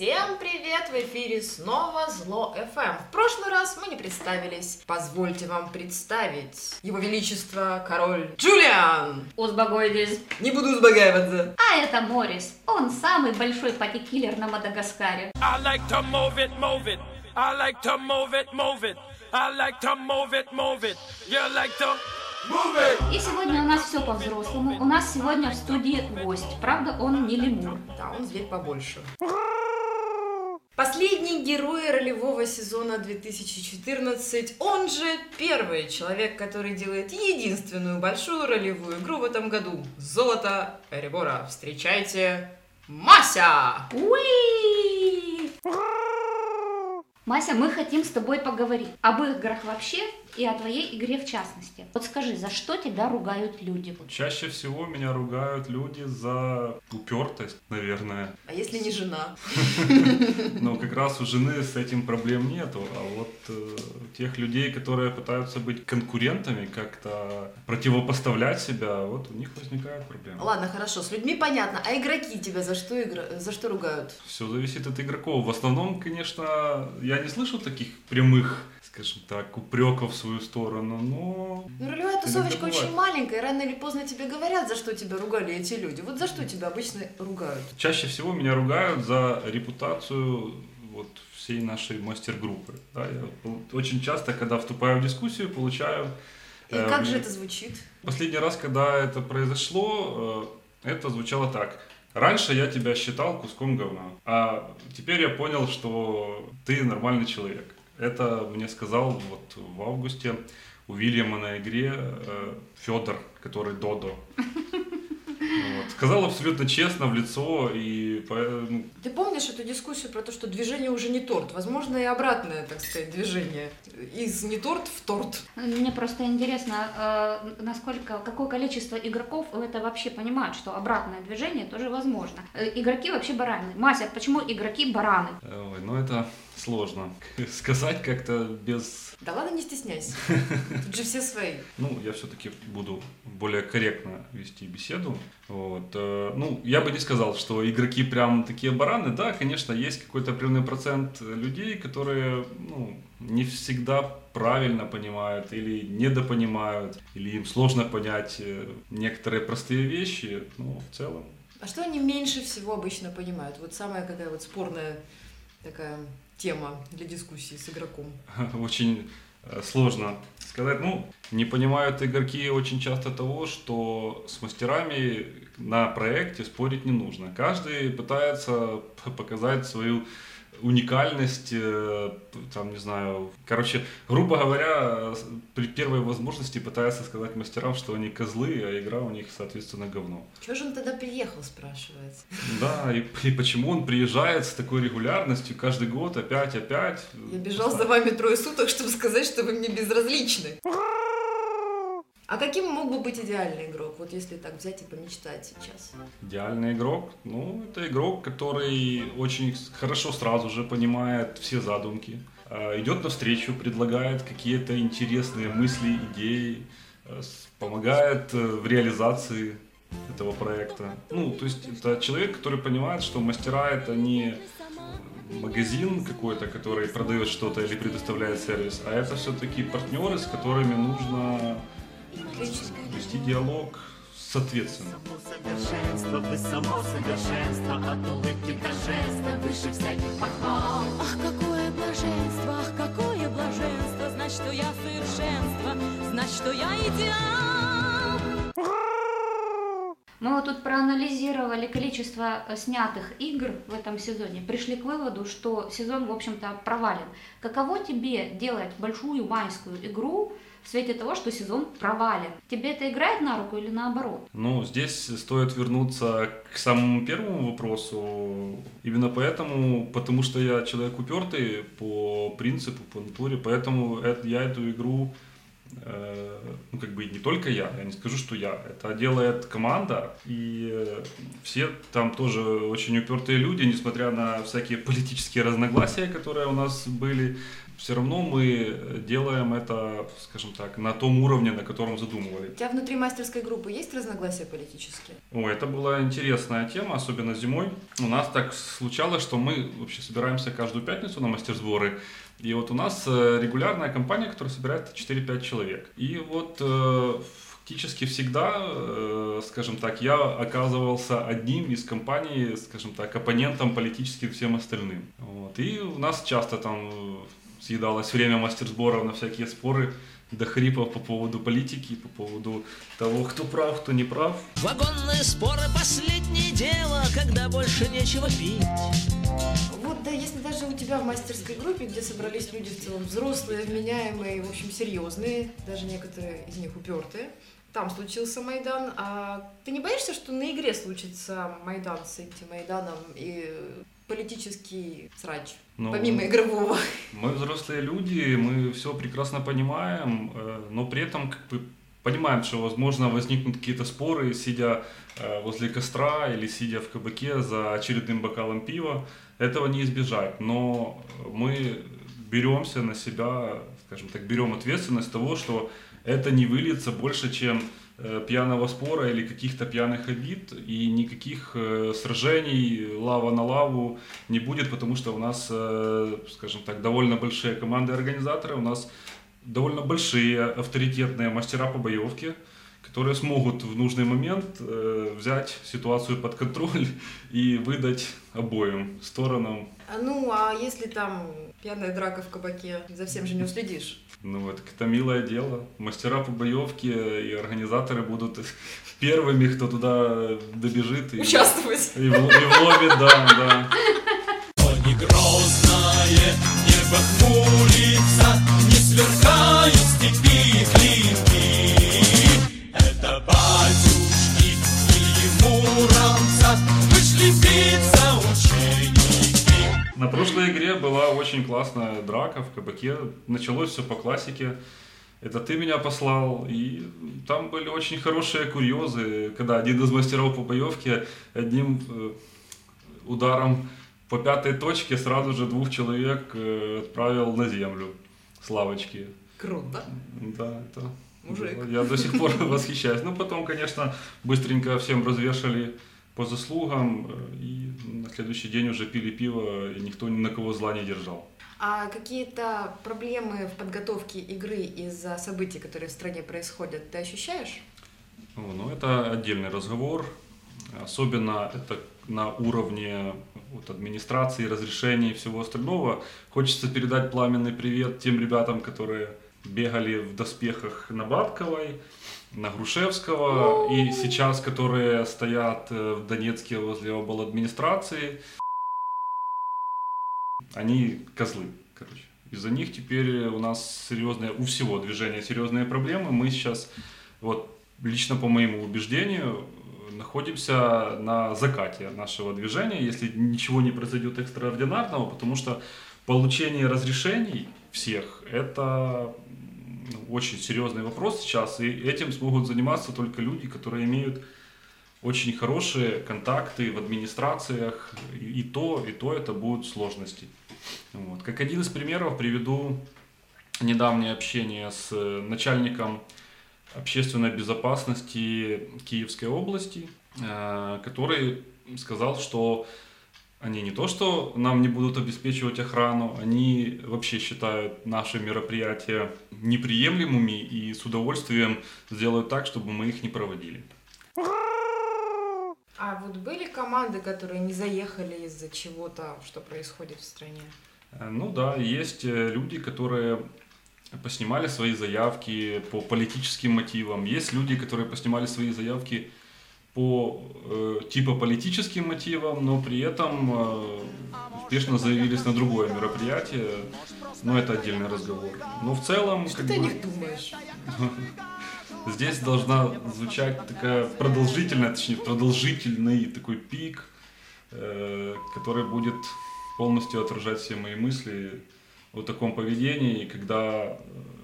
Всем привет! В эфире снова Зло FM. В прошлый раз мы не представились. Позвольте вам представить Его Величество Король Джулиан. Узбагойдис. Не буду узбагаиваться. А это Морис. Он самый большой party killer на Мадагаскаре. I like to move it, move it. I like to move it, move it. I like to move it, move it. You like to. И сегодня у нас все по-взрослому. У нас сегодня в студии гость. Правда, он не лемур. Да, он зверь побольше. Последний герой ролевого сезона 2014, он же первый человек, который делает единственную большую ролевую игру в этом году. Золото Эребора. Встречайте, Мася! Уи! Мася, мы хотим с тобой поговорить об играх вообще и о твоей игре в частности. Вот скажи, за что тебя ругают люди? Чаще всего меня ругают люди за упертость, наверное. А если не жена? Но как раз у жены с этим проблем нету. А вот э, тех людей, которые пытаются быть конкурентами, как-то противопоставлять себя, вот у них возникают проблемы. Ладно, хорошо, с людьми понятно. А игроки тебя за что, игра... за что ругают? Все зависит от игроков. В основном, конечно, я не слышу таких прямых, скажем так, упреков свою сторону, но... Ну, ролевая Иногда тусовочка очень маленькая, рано или поздно тебе говорят, за что тебя ругали эти люди. Вот за что тебя обычно ругают? Чаще всего меня ругают за репутацию вот всей нашей мастер-группы. Да, я очень часто, когда вступаю в дискуссию, получаю... И э, как же это звучит? Последний раз, когда это произошло, э, это звучало так. Раньше я тебя считал куском говна, а теперь я понял, что ты нормальный человек. Это мне сказал вот в августе у Вильяма на игре Федор, который Додо. Сказал абсолютно честно в лицо и по- ну, Ты помнишь эту дискуссию про то, что движение уже не торт? Возможно, и обратное, так сказать, движение. Из не торт в торт. Мне просто интересно, э, насколько, какое количество игроков это вообще понимают, что обратное движение тоже возможно. Э, Игроки вообще бараны. Мася, почему игроки бараны? Ой, ну это сложно сказать как-то без Да ладно, не стесняйся. Тут же все свои. Ну, я все-таки буду более корректно вести беседу. Вот. Э, Ну, я бы не сказал, что игроки прям такие бараны. Да, конечно, есть какой-то определенный процент людей, которые ну, не всегда правильно понимают или недопонимают, или им сложно понять э, некоторые простые вещи. Но в целом А что они меньше всего обычно понимают? Вот самая какая вот спорная такая тема для дискуссии с игроком. очень э, сложно сказать. Ну, не понимают игроки очень часто того, что с мастерами на проекте спорить не нужно. Каждый пытается показать свою уникальность, э, там, не знаю, короче, грубо говоря, при первой возможности пытается сказать мастерам, что они козлы, а игра у них, соответственно, говно. Чего же он тогда приехал, спрашивается? Да, и, и почему он приезжает с такой регулярностью каждый год, опять, опять? Я бежал за вами трое суток, чтобы сказать, что вы мне безразличны. А каким мог бы быть идеальный игрок, вот если так взять и помечтать сейчас? Идеальный игрок? Ну, это игрок, который очень хорошо сразу же понимает все задумки, э, идет навстречу, предлагает какие-то интересные мысли, идеи, э, помогает э, в реализации этого проекта. Ну, то есть это человек, который понимает, что мастера это не магазин какой-то, который продает что-то или предоставляет сервис, а это все-таки партнеры, с которыми нужно. Вести диалог соответственно. совершенство, вы само совершенство, от улыбки торжества, выше всяких похвал. Ах, какое блаженство, ах, какое блаженство, знать, что я совершенство, знать, что я идеал. Мы вот тут проанализировали количество э, снятых игр в этом сезоне, пришли к выводу, что сезон, в общем-то, провален. Каково тебе делать большую майскую игру в свете того, что сезон провален? Тебе это играет на руку или наоборот? Ну, здесь стоит вернуться к самому первому вопросу. Именно поэтому, потому что я человек упертый по принципу, по натуре, поэтому это- я эту игру, э, ну, как бы не только я, я не скажу, что я, это делает команда, и э, все там тоже очень упертые люди, несмотря на всякие политические разногласия, которые у нас были, все равно мы делаем это, скажем так, на том уровне, на котором задумывали. У тебя внутри мастерской группы есть разногласия политические? О, это была интересная тема, особенно зимой. У нас так случалось, что мы вообще собираемся каждую пятницу на мастерсборы. И вот у нас э, регулярная компания, которая собирает 4-5 человек. И вот э, фактически всегда, э, скажем так, я оказывался одним из компаний, скажем так, оппонентом политическим всем остальным. Вот. И у нас часто там съедалось время мастерсборов на всякие споры до хрипов по поводу политики, по поводу того, кто прав, кто не прав. Вагонные споры – последнее дело, когда больше нечего пить. Вот, да, если даже у тебя в мастерской группе, где собрались люди в целом взрослые, вменяемые, в общем, серьезные, даже некоторые из них упертые, там случился Майдан, а ты не боишься, что на игре случится Майдан с этим Майданом и политический срач, Ну, помимо игрового? Мы взрослые люди, мы все прекрасно понимаем, э, но при этом как бы понимаем, что возможно возникнут какие-то споры, сидя э, возле костра или сидя в кабаке за очередным бокалом пива. Этого не избежать, но мы беремся на себя, скажем так, берем ответственность того, что это не выльется больше, чем пьяного спора или каких-то пьяных обид, и никаких э, сражений лава на лаву не будет, потому что у нас, э, скажем так, довольно большие команды организаторы, у нас довольно большие авторитетные мастера по боевке, которые смогут в нужный момент э, взять ситуацию под контроль и выдать обоим сторонам. А ну, а если там пьяная драка в кабаке, за всем же не уследишь? Ну вот, это милое дело. Мастера по боевке и организаторы будут первыми, кто туда добежит и, Участвовать. и, в- и вломит, да, да. Небо хмурится, классная драка в кабаке. Началось все по классике. Это ты меня послал, и там были очень хорошие курьезы, когда один из мастеров по боевке одним э, ударом по пятой точке сразу же двух человек э, отправил на землю с лавочки. Круто. Да, это... Мужик. было- Я до сих пор восхищаюсь. Ну, потом, конечно, быстренько всем развешали по заслугам, э, и на следующий день уже пили пиво, и никто ни на кого зла не держал. А какие-то проблемы в подготовке игры из-за событий, которые в стране происходят, ты ощущаешь? О, Ну, это отдельный разговор. Особенно это на уровне вот, администрации, разрешений и всего остального. Хочется передать пламенный привет тем ребятам, которые бегали в доспехах на Батковой, на Грушевского, и сейчас, которые стоят э, в Донецке возле обл. администрации. Они козлы, короче. Из-за них теперь у нас серьезные, у всего движения серьезные проблемы. Мы сейчас, вот лично по моему убеждению, находимся на закате нашего движения, если ничего не произойдет экстраординарного, потому что получение разрешений всех – это ну, очень серьезный вопрос сейчас, и этим смогут заниматься только люди, которые имеют очень хорошие контакты в администрациях, и то, и то это будут сложности. Вот. Как один из примеров приведу недавнее общение с э, начальником общественной безопасности Киевской области, э, который сказал, что они не то, что нам не будут обеспечивать охрану, они вообще считают наши мероприятия неприемлемыми и с удовольствием сделают так, чтобы мы их не проводили. А вот были команды, которые не заехали из-за чего-то, что происходит в стране? Э, Ну да, есть э, люди, которые поснимали свои заявки по политическим мотивам. Есть люди, которые поснимали свои заявки по э, типа политическим мотивам, но при этом э, успешно заявились на другое мероприятие. Но это отдельный разговор. Но в целом, Что как ты о бы, них думаешь? здесь должна звучать такая продолжительная, точнее продолжительный такой пик, э, который будет полностью отражать все мои мысли о таком поведении, когда э,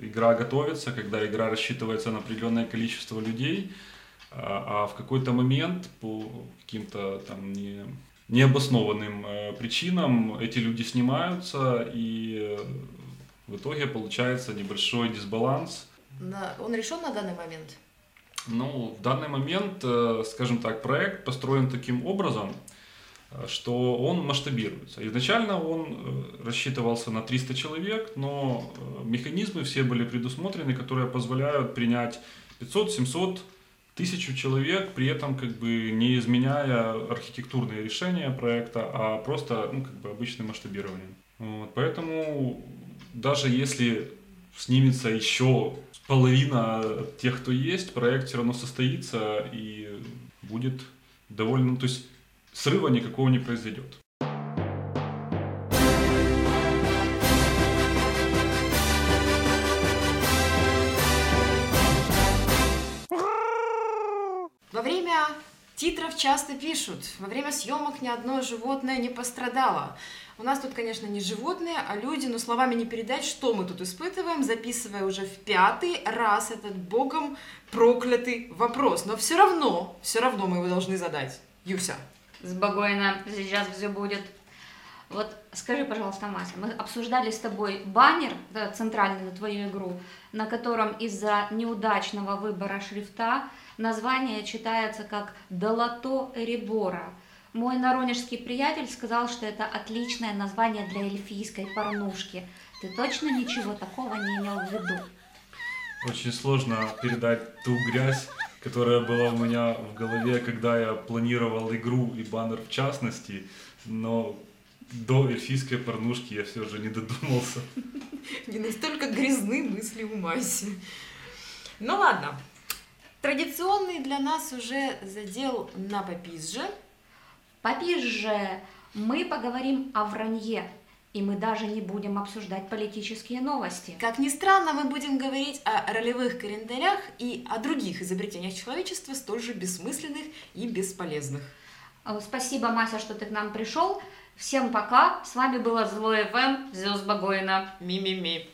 игра готовится, когда игра рассчитывается на определенное количество людей, а, а в какой-то момент по каким-то там не, необоснованным э, причинам эти люди снимаются и В итоге получается небольшой дисбаланс. На- Он решен на данный момент? Ну, в данный момент, э, скажем так, проект построен таким образом, э, что он масштабируется. Изначально он э, рассчитывался на 300 человек, но механизмы все были предусмотрены, которые позволяют принять 500, 700, тысячу человек, при этом как бы не изменяя архитектурные решения проекта, а просто ну, как бы обычным масштабированием. Вот, поэтому даже если снимется еще половина тех, кто есть, проект все равно состоится и будет довольно, то есть срыва никакого не произойдет. Во время титров часто пишут, во время съемок ни одно животное не пострадало. У нас тут, конечно, не животные, а люди, но словами не передать, что мы тут испытываем, записывая уже в пятый раз этот богом проклятый вопрос. Но все равно, все равно мы его должны задать. Юся. Спокойно, сейчас все будет. Вот скажи, пожалуйста, Мася, мы обсуждали с тобой баннер да, центральный на твою игру, на котором из-за неудачного выбора шрифта название читается как «Долото Эребора». Мой наронежский приятель сказал, что это отличное название для эльфийской порнушки. Ты точно ничего такого не имел в виду? Очень сложно передать ту грязь, которая была у меня в голове, когда я планировал игру и баннер в частности, но до эльфийской порнушки я все же не додумался. Не настолько грязны мысли у Маси. Ну ладно. Традиционный для нас уже задел на попизже. Попизже мы поговорим о вранье, и мы даже не будем обсуждать политические новости. Как ни странно, мы будем говорить о ролевых календарях и о других изобретениях человечества, столь же бессмысленных и бесполезных. Э, Спасибо, Мася, что ты к нам пришел. Всем пока. С вами была Зло ФМ. Зюз Багоина. Ми-ми-ми.